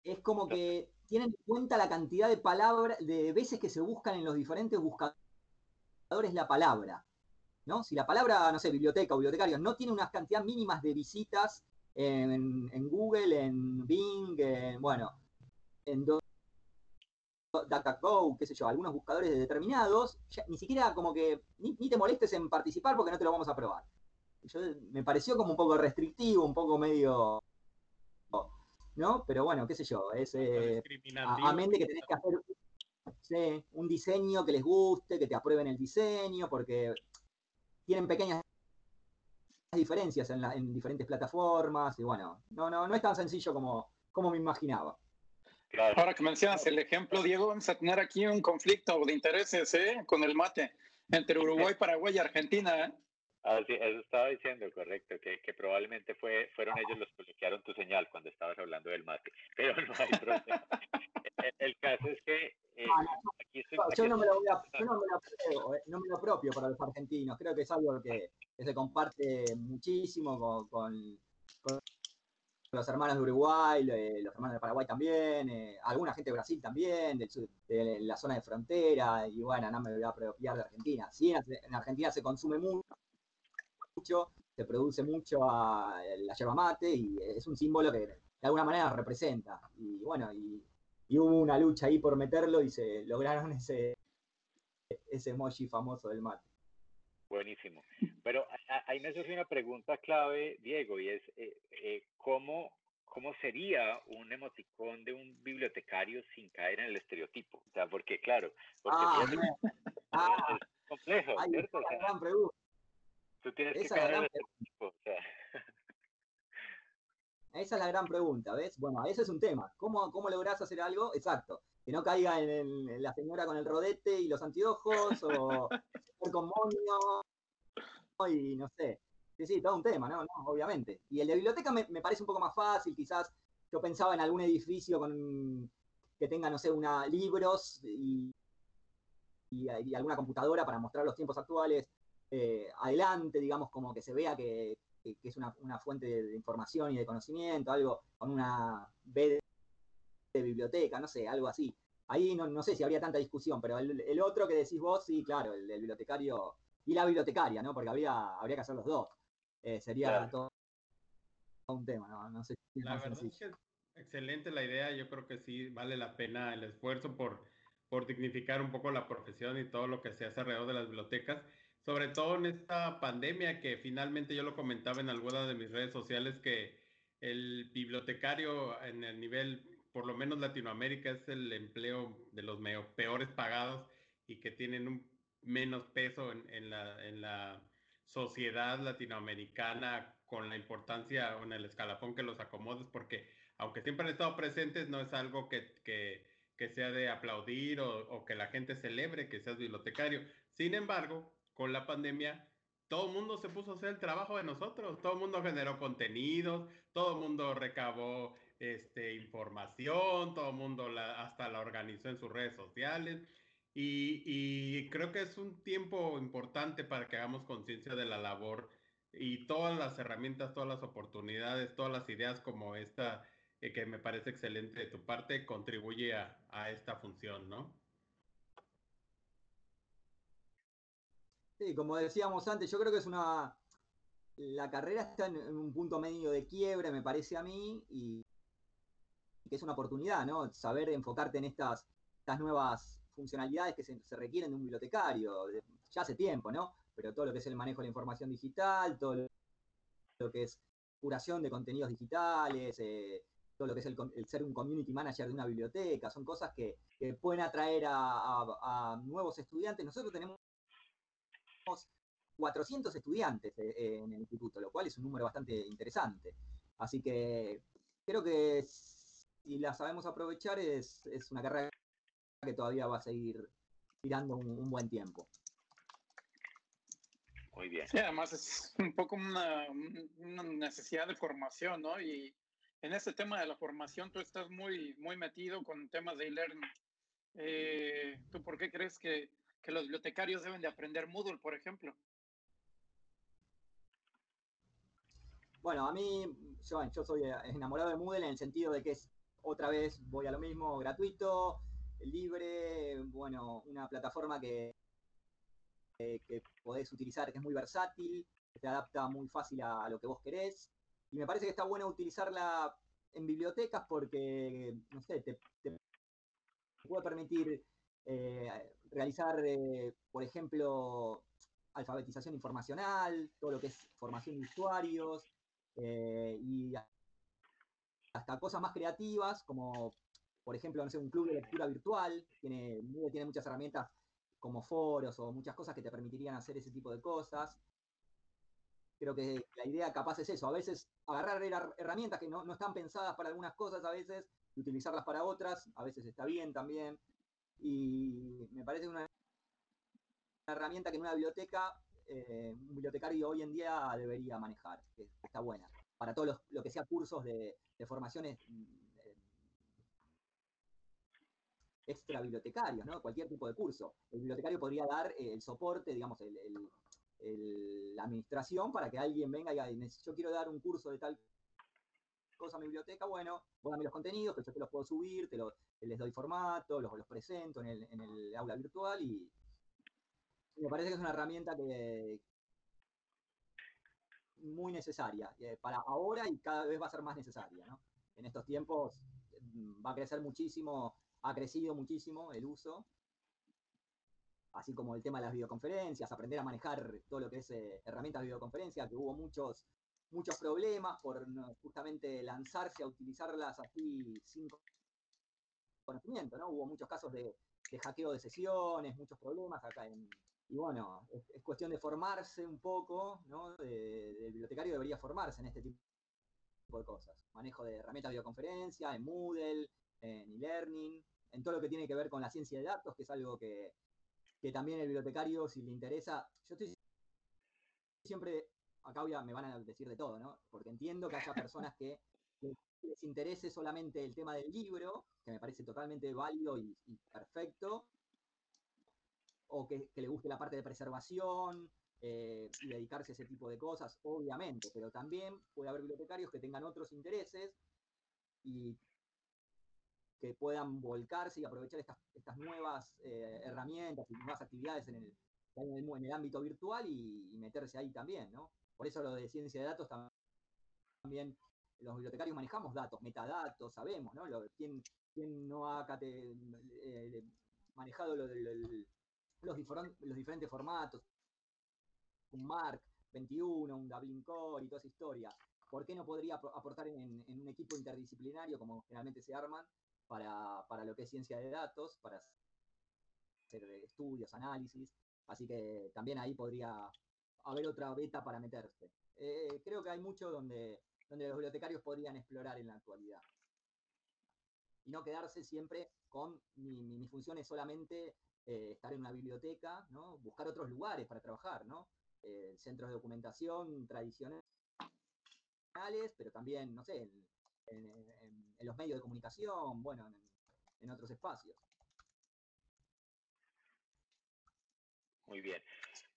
[SPEAKER 5] es como que tienen en cuenta la cantidad de palabras, de veces que se buscan en los diferentes buscadores la palabra. Si la palabra, no sé, biblioteca o bibliotecarios no tiene unas cantidades mínimas de visitas en, Google, en Bing, en, bueno, en DuckDuckGo, qué sé yo, algunos buscadores determinados, ni siquiera como que ni, te molestes en participar porque no te lo vamos a probar. me pareció como un poco restrictivo, un poco medio ¿no? Pero bueno, qué sé yo, es eh, a, mente que tenés que hacer un diseño que les guste, que te aprueben el diseño, porque tienen pequeñas diferencias en, diferentes plataformas y bueno, no, no, no es tan sencillo como, como me imaginaba.
[SPEAKER 2] Ahora que mencionas el ejemplo, Diego, vamos a tener aquí un conflicto de intereses ¿eh? con el mate entre Uruguay, Paraguay y Argentina. ¿eh?
[SPEAKER 4] Ah, sí, eso estaba diciendo, correcto, que, que, probablemente fue, fueron ellos los que bloquearon tu señal cuando estabas hablando del mate, pero no hay problema. el, caso es que eh,
[SPEAKER 5] aquí yo, no me lo voy a, yo no me lo, apropio, eh, no me lo apropio para los argentinos, creo que es algo que, se comparte muchísimo con, con, los hermanos de Uruguay, los hermanos de Paraguay también, eh, alguna gente de Brasil también, del de la zona de frontera, y bueno, no me voy a apropiar de Argentina. Sí, en Argentina se consume mucho se produce mucho a la yerba mate y es un símbolo que de alguna manera representa. Y bueno, y, hubo una lucha ahí por meterlo y se lograron ese, ese emoji famoso del mate.
[SPEAKER 4] Buenísimo. Pero ahí me surge una pregunta clave, Diego, y es eh, eh, ¿cómo, ¿cómo sería un emoticón de un bibliotecario sin caer en el estereotipo? O sea, porque claro, porque ah,
[SPEAKER 5] ah. es complejo, ¿cierto? gran pregunta.
[SPEAKER 4] Tú tienes que Esa
[SPEAKER 5] es la gran pregunta, ¿ves? Bueno, ese es un tema. ¿Cómo, cómo lográs hacer algo? Exacto. Que no caiga en, la señora con el rodete y los anteojos, o con moño, y no sé. Sí, sí, todo un tema, ¿no? obviamente. Y el de biblioteca me, parece un poco más fácil, quizás yo pensaba en algún edificio con que tenga, no sé, una libros y, y alguna computadora para mostrar los tiempos actuales eh, adelante, digamos, como que se vea que, es una, fuente de, información y de conocimiento, algo con una B de, biblioteca, no sé, algo así. Ahí no, sé si habría tanta discusión, pero el, otro que decís vos, sí, claro, el, bibliotecario y la bibliotecaria, ¿no? Porque habría, habría que hacer los dos. Eh, sería todo, un tema, ¿no? No sé
[SPEAKER 3] si es la verdad Es que excelente la idea, yo creo que sí vale la pena el esfuerzo por, por dignificar un poco la profesión y todo lo que se hace alrededor de las bibliotecas sobre todo en esta pandemia que finalmente yo lo comentaba en alguna de mis redes sociales que el bibliotecario en el nivel, por lo menos Latinoamérica, es el empleo de los peores pagados y que tienen un menos peso en, la, en la sociedad latinoamericana con la importancia o en el escalafón que los acomodes, porque aunque siempre han estado presentes, no es algo que, que, sea de aplaudir o, o, que la gente celebre que seas bibliotecario. Sin embargo, con la pandemia, todo el mundo se puso a hacer el trabajo de nosotros, todo el mundo generó contenidos, todo el mundo recabó este, información, todo el mundo hasta la organizó en sus redes sociales. Y, creo que es un tiempo importante para que hagamos conciencia de la labor y todas las herramientas, todas las oportunidades, todas las ideas como esta, eh, que me parece excelente de tu parte, contribuye a, a esta función, ¿no?
[SPEAKER 5] Sí, como decíamos antes, yo creo que es una. La carrera está en, un punto medio de quiebre, me parece a mí, y, que es una oportunidad, ¿no? Saber enfocarte en estas, estas nuevas funcionalidades que se, requieren de un bibliotecario, ya hace tiempo, ¿no? Pero todo lo que es el manejo de la información digital, todo lo que es curación de contenidos digitales, eh, todo lo que es el, ser un community manager de una biblioteca, son cosas que, pueden atraer a, nuevos estudiantes. Nosotros tenemos 400 estudiantes eh, eh, en el instituto, lo cual es un número bastante interesante. Así que creo que si la sabemos aprovechar es, una carrera que todavía va a seguir tirando un, buen tiempo.
[SPEAKER 4] Muy bien.
[SPEAKER 2] Sí, además es un poco una, necesidad de formación, ¿no? Y en ese tema de la formación tú estás muy, muy metido con temas de e-learning. Eh, ¿Tú por qué crees que que los bibliotecarios deben de aprender Moodle, por ejemplo?
[SPEAKER 5] Bueno, a mí, yo, yo soy enamorado de Moodle en el sentido de que es, otra vez, voy a lo mismo, gratuito, libre, bueno, una plataforma que, que, podés utilizar, que es muy versátil, que te adapta muy fácil a, lo que vos querés. Y me parece que está bueno utilizarla en bibliotecas porque, no sé, te, te puede permitir eh, realizar, eh, por ejemplo, alfabetización informacional, todo lo que es formación de usuarios, eh, y hasta cosas más creativas, como por ejemplo, no sé, un club de lectura virtual, tiene, tiene muchas herramientas como foros o muchas cosas que te permitirían hacer ese tipo de cosas. Creo que la idea capaz es eso, a veces agarrar herramientas que no, no están pensadas para algunas cosas, a veces, y utilizarlas para otras, a veces está bien también. Y me parece una herramienta que en una biblioteca, eh, un bibliotecario hoy en día debería manejar, que está buena. Para todo lo, que sea cursos de, formaciones eh, extra bibliotecarios, ¿no? Cualquier tipo de curso. El bibliotecario podría dar eh, el soporte, digamos, la administración para que alguien venga y diga, yo quiero dar un curso de tal cosa a mi biblioteca, bueno, vos dame los contenidos, que yo te los puedo subir, te les doy formato, los, los presento en el, aula virtual y, me parece que es una herramienta que muy necesaria eh, para ahora y cada vez va a ser más necesaria, ¿no? En estos tiempos mm, va a crecer muchísimo, ha crecido muchísimo el uso, así como el tema de las videoconferencias, aprender a manejar todo lo que es eh, herramientas de videoconferencia, que hubo muchos muchos problemas por justamente lanzarse a utilizarlas así sin conocimiento, ¿no? Hubo muchos casos de, hackeo de sesiones, muchos problemas acá en... Y bueno, es, cuestión de formarse un poco, ¿no? el bibliotecario debería formarse en este tipo de cosas. Manejo de herramientas de videoconferencia, en Moodle, en e-learning, en todo lo que tiene que ver con la ciencia de datos, que es algo que, que también el bibliotecario, si le interesa, yo estoy siempre acá voy me van a decir de todo, ¿no? Porque entiendo que haya personas que les interese solamente el tema del libro, que me parece totalmente válido y, perfecto, o que, le guste la parte de preservación eh, y dedicarse a ese tipo de cosas, obviamente, pero también puede haber bibliotecarios que tengan otros intereses y que puedan volcarse y aprovechar estas, nuevas eh, herramientas y nuevas actividades en el, en el, ámbito virtual y, meterse ahí también, ¿no? Por eso lo de ciencia de datos también, los bibliotecarios manejamos datos, metadatos, sabemos, ¿no? ¿quién, no ha eh, manejado los, diferentes formatos? Un Mark 21, un Dublin Core y toda esa historia. ¿Por qué no podría aportar en, un equipo interdisciplinario como generalmente se arman para, para lo que es ciencia de datos, para hacer estudios, análisis? Así que también ahí podría haber otra beta para meterse. Eh, creo que hay mucho donde, donde los bibliotecarios podrían explorar en la actualidad. Y no quedarse siempre con mi, función es solamente eh, estar en una biblioteca, ¿no? buscar otros lugares para trabajar, ¿no? Eh, centros de documentación tradicionales, pero también, no sé, en, los medios de comunicación, bueno, en otros espacios.
[SPEAKER 4] Muy bien.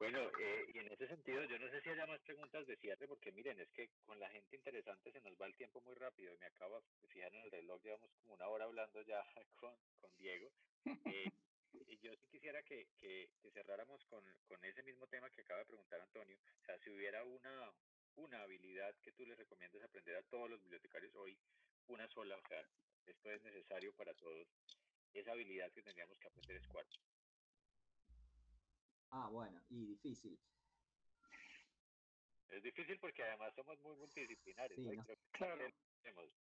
[SPEAKER 4] Bueno, eh, y en ese sentido, yo no sé si haya más preguntas de cierre, porque miren, es que con la gente interesante se nos va el tiempo muy rápido. Me acabo de fijar en el reloj, llevamos como una hora hablando ya con, con Diego. Eh, y yo sí quisiera que, que, cerráramos con, con, ese mismo tema que acaba de preguntar Antonio. O sea, si hubiera una, una habilidad que tú les recomiendas aprender a todos los bibliotecarios hoy, una sola, o sea, esto es necesario para todos, esa habilidad que tendríamos que aprender es cuál.
[SPEAKER 5] Ah, bueno, y difícil.
[SPEAKER 4] Es difícil porque además somos muy multidisciplinares.
[SPEAKER 5] Sí,
[SPEAKER 4] claro.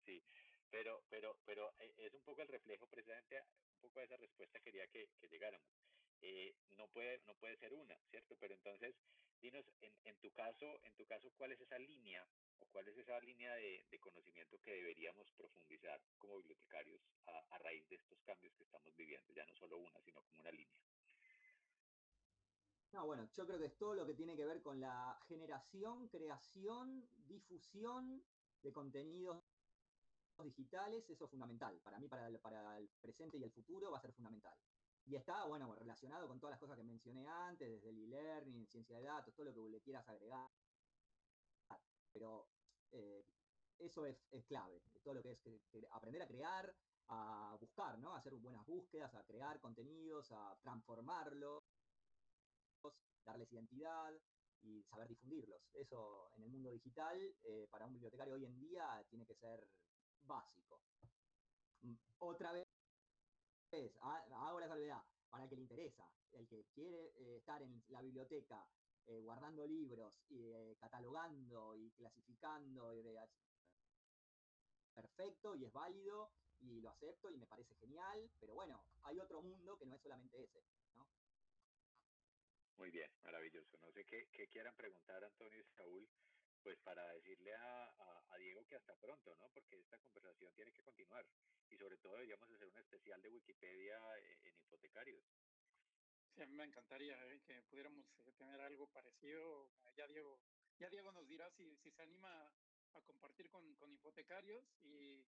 [SPEAKER 4] sí. Pero, pero, pero eh, es un poco el reflejo precisamente, un poco de esa respuesta quería que, llegáramos. Eh, no puede, no puede ser una, ¿cierto? Pero entonces, dinos, en, en, tu caso, en tu caso, ¿cuál es esa línea o cuál es esa línea de, conocimiento que deberíamos profundizar como bibliotecarios a raíz de estos cambios que estamos viviendo? Ya no solo una, sino como una línea.
[SPEAKER 5] No, bueno, yo creo que es todo lo que tiene que ver con la generación, creación, difusión de contenidos digitales, eso es fundamental. Para mí, para el, presente y el futuro va a ser fundamental. Y está, bueno, relacionado con todas las cosas que mencioné antes, desde el e-learning, ciencia de datos, todo lo que le quieras agregar. Pero eh, eso es, clave, todo lo que es aprender a crear, a buscar, ¿no? A hacer buenas búsquedas, a crear contenidos, a transformarlos darles identidad y saber difundirlos. Eso en el mundo digital, eh, para un bibliotecario hoy en día, tiene que ser básico. Mm, otra vez, hago la salvedad, para el que le interesa, el que quiere eh, estar en la biblioteca eh, guardando libros, y catalogando y clasificando, y perfecto y es válido y lo acepto y me parece genial, pero bueno, hay otro mundo que no es solamente ese.
[SPEAKER 4] Muy bien, maravilloso. No sé qué, quieran preguntar Antonio y Saúl, pues para decirle a, Diego que hasta pronto, ¿no? Porque esta conversación tiene que continuar y sobre todo deberíamos hacer un especial de Wikipedia eh, en, hipotecarios.
[SPEAKER 2] Sí, a mí me encantaría eh, que pudiéramos eh, tener algo parecido. Ya Diego, ya Diego nos dirá si, si se anima a compartir con, con hipotecarios y,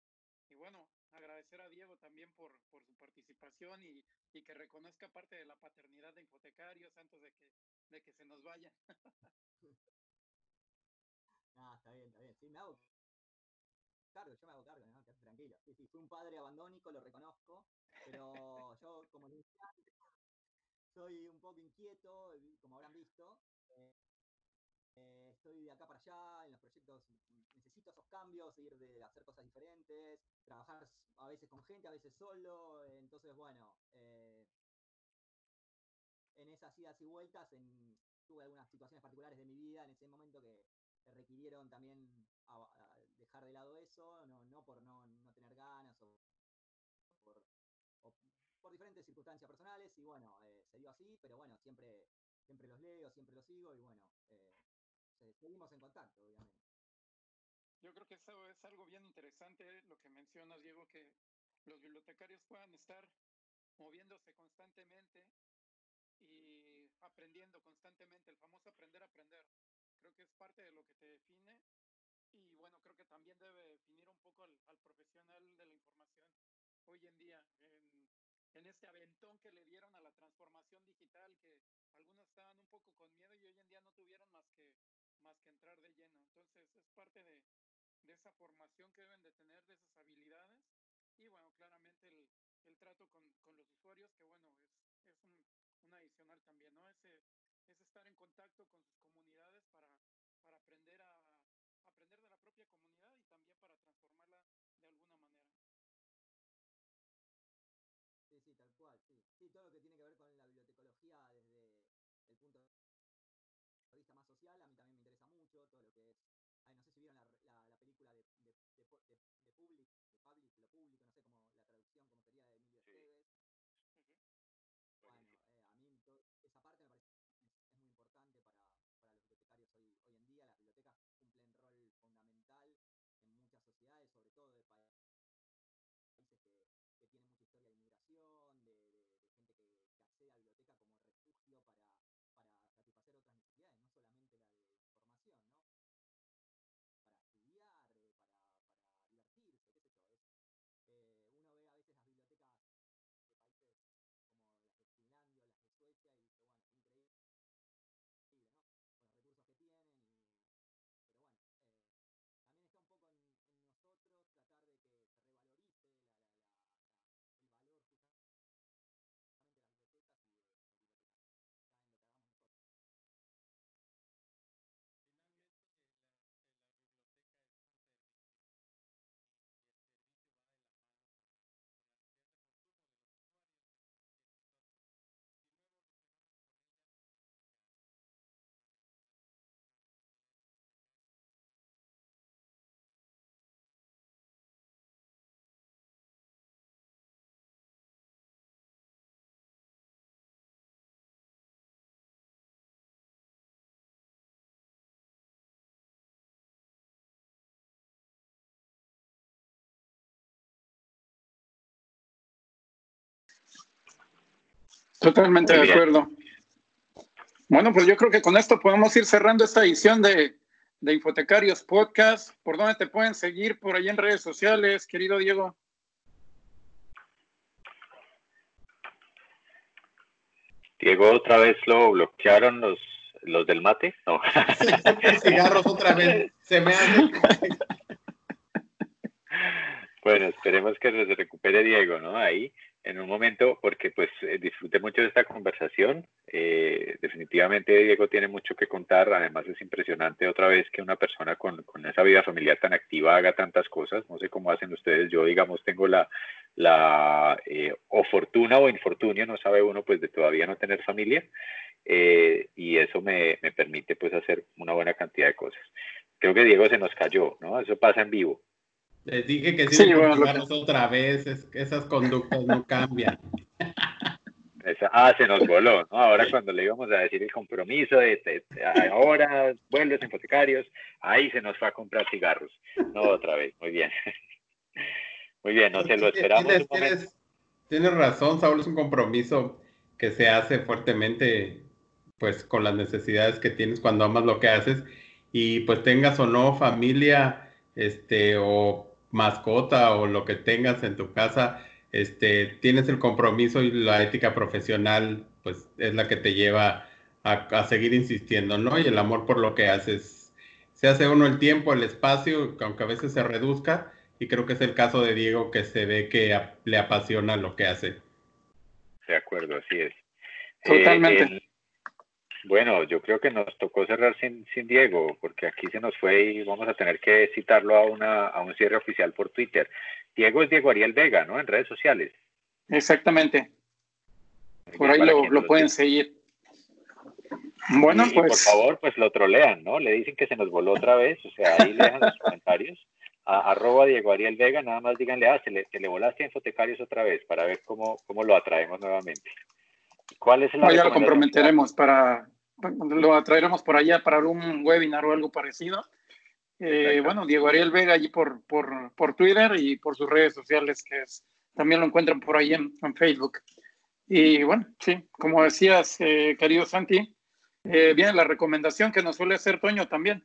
[SPEAKER 2] y, bueno, agradecer a Diego también por, por su participación y, y, que reconozca parte de la paternidad de hipotecarios antes de que, de que se nos vayan.
[SPEAKER 5] Ah, está bien, está bien. Sí, me hago cargo, yo me hago cargo, ¿no? Tranquilo. Sí, sí, fui un padre abandónico, lo reconozco, pero yo como soy un poco inquieto, como habrán visto. Eh, eh, estoy de acá para allá, en los proyectos necesito esos cambios, ir de hacer cosas diferentes, trabajar a veces con gente, a veces solo, entonces bueno, eh, en esas idas y vueltas tuve algunas situaciones particulares de mi vida en ese momento que, requirieron también dejar de lado eso, no, por no, tener ganas o por, diferentes circunstancias personales y bueno, eh, se dio así, pero bueno, siempre, siempre los leo, siempre los sigo y bueno, seguimos en contacto, obviamente.
[SPEAKER 2] Yo creo que eso es algo bien interesante lo que mencionas, Diego, que los bibliotecarios puedan estar moviéndose constantemente y aprendiendo constantemente, el famoso aprender a aprender. Creo que es parte de lo que te define y bueno, creo que también debe definir un poco al, profesional de la información hoy en día, en, en, este aventón que le dieron a la transformación digital, que algunos estaban un poco con miedo y hoy en día no tuvieron más que más que entrar de lleno. Entonces es parte de, esa formación que deben de tener, de esas habilidades. Y bueno, claramente el, el trato con, con, los usuarios, que bueno, es, es un, un, adicional también, ¿no? Ese, es estar en contacto con sus comunidades para, para aprender a aprender de la propia comunidad y también para transformarla de alguna manera.
[SPEAKER 5] Sí, sí, tal cual, sí. Sí, todo lo que tiene que ver con la bibliotecología desde el punto de vista más social, a mí también todo lo que es. Ay, no sé si vieron la, la, película de, de, de, de, Public, de Public, lo público, no sé cómo la traducción, cómo sería de
[SPEAKER 2] Totalmente de acuerdo. Bueno, pues yo creo que con esto podemos ir cerrando esta edición de, de Infotecarios Podcast. ¿Por dónde te pueden seguir? Por ahí en redes sociales, querido Diego.
[SPEAKER 4] Diego, otra vez lo bloquearon los, los del mate. No.
[SPEAKER 3] Cigarros otra vez. Se me hace.
[SPEAKER 4] Bueno, esperemos que se recupere Diego, ¿no? Ahí en un momento porque pues eh, disfruté mucho de esta conversación. Eh, definitivamente Diego tiene mucho que contar. Además es impresionante otra vez que una persona con, con, esa vida familiar tan activa haga tantas cosas. No sé cómo hacen ustedes. Yo digamos tengo la, la eh, o fortuna o infortunio, no sabe uno pues de todavía no tener familia. y eso me, me permite pues hacer una buena cantidad de cosas. Creo que Diego se nos cayó, ¿no? Eso pasa en vivo.
[SPEAKER 3] Les dije que si sí, otra vez, esas conductas no cambian.
[SPEAKER 4] ah, se nos voló, ¿no? Ahora cuando le íbamos a decir el compromiso de, ahora vuelves hipotecarios, ahí se nos fue a comprar cigarros. No, otra vez, muy bien. Muy bien, no se lo esperamos.
[SPEAKER 3] Tienes, tienes, razón, Saúl, es un compromiso que se hace fuertemente pues con las necesidades que tienes cuando amas lo que haces y pues tengas o no familia este o mascota o lo que tengas en tu casa, este tienes el compromiso y la ética profesional pues es la que te lleva a, a seguir insistiendo, ¿no? Y el amor por lo que haces. Se hace uno el tiempo, el espacio, aunque a veces se reduzca, y creo que es el caso de Diego que se ve que le apasiona lo que hace.
[SPEAKER 4] De acuerdo, así es.
[SPEAKER 2] Totalmente. Eh,
[SPEAKER 4] bueno, yo creo que nos tocó cerrar sin, sin Diego, porque aquí se nos fue y vamos a tener que citarlo a, una, a un cierre oficial por Twitter. Diego es Diego Ariel Vega, ¿no? En redes sociales.
[SPEAKER 2] Exactamente. Por ahí lo, pueden seguir.
[SPEAKER 4] Bueno, pues. por favor, pues lo trolean, ¿no? Le dicen que se nos voló otra vez, o sea, ahí le dejan los comentarios a, arroba Diego Ariel Vega, nada más díganle, ah, se le, se le volaste a Infotecarios otra vez para ver cómo, cómo lo atraemos nuevamente. ¿Cuál es
[SPEAKER 2] el ya lo comprometeremos para, lo atraeremos por allá para un webinar o algo parecido. Eh, bueno, Diego Ariel Vega allí por, por, por, Twitter y por sus redes sociales, que es, también lo encuentran por ahí en, Facebook. Y bueno, sí, como decías, eh, querido Santi, eh, viene la recomendación que nos suele hacer Toño también.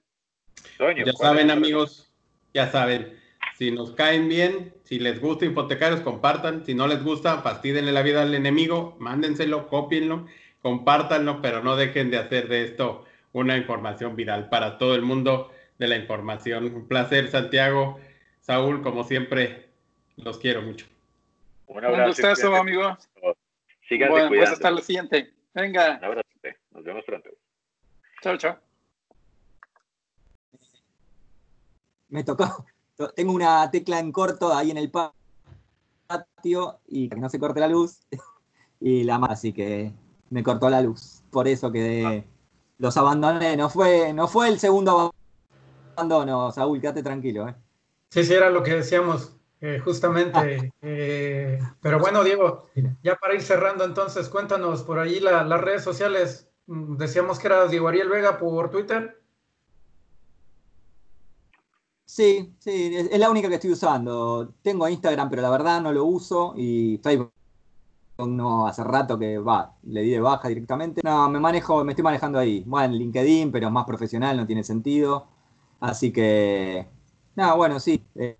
[SPEAKER 3] Toño, ya saben, amigos, ya saben, si nos caen bien, si les gusta hipotecarios, compartan. Si no les gusta, fastídenle la vida al enemigo, mándenselo, cópienlo, compártanlo, pero no dejen de hacer de esto una información viral para todo el mundo de la información. Un placer, Santiago. Saúl, como siempre, los quiero mucho.
[SPEAKER 2] Un, abrazo, gustazo, amigo.
[SPEAKER 4] Síganse bueno,
[SPEAKER 2] pues hasta la siguiente. Venga.
[SPEAKER 4] Un abrazo. Nos vemos pronto.
[SPEAKER 2] Chao, chao.
[SPEAKER 5] me tocó. Tengo una tecla en corto ahí en el patio y que no se corte la luz. Y la más, así que me cortó la luz. Por eso que los abandoné. No fue, no fue el segundo abandono, Saúl, quédate tranquilo. ¿eh?
[SPEAKER 6] Sí, sí, era lo que decíamos. Eh, justamente. Eh, pero bueno, Diego, ya para ir cerrando, entonces cuéntanos por ahí las redes sociales. Mm, decíamos que era Diego Ariel Vega por Twitter.
[SPEAKER 5] Sí, sí, es, la única que estoy usando. Tengo Instagram, pero la verdad no lo uso y Facebook no hace rato que va, le di de baja directamente. No, me manejo, me estoy manejando ahí. Bueno, en LinkedIn, pero más profesional, no tiene sentido. Así que, nada, bueno, sí. Eh,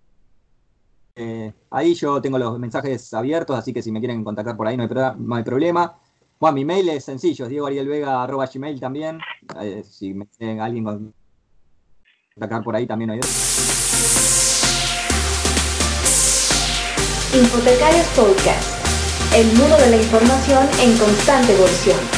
[SPEAKER 5] eh, ahí yo tengo los mensajes abiertos, así que si me quieren contactar por ahí no hay, problema. Bueno, mi mail es sencillo, es diegoarielvega.gmail también. Eh, si me tienen alguien con acá por ahí también hay
[SPEAKER 1] Hipotecarios Podcast, el mundo de la información en constante evolución.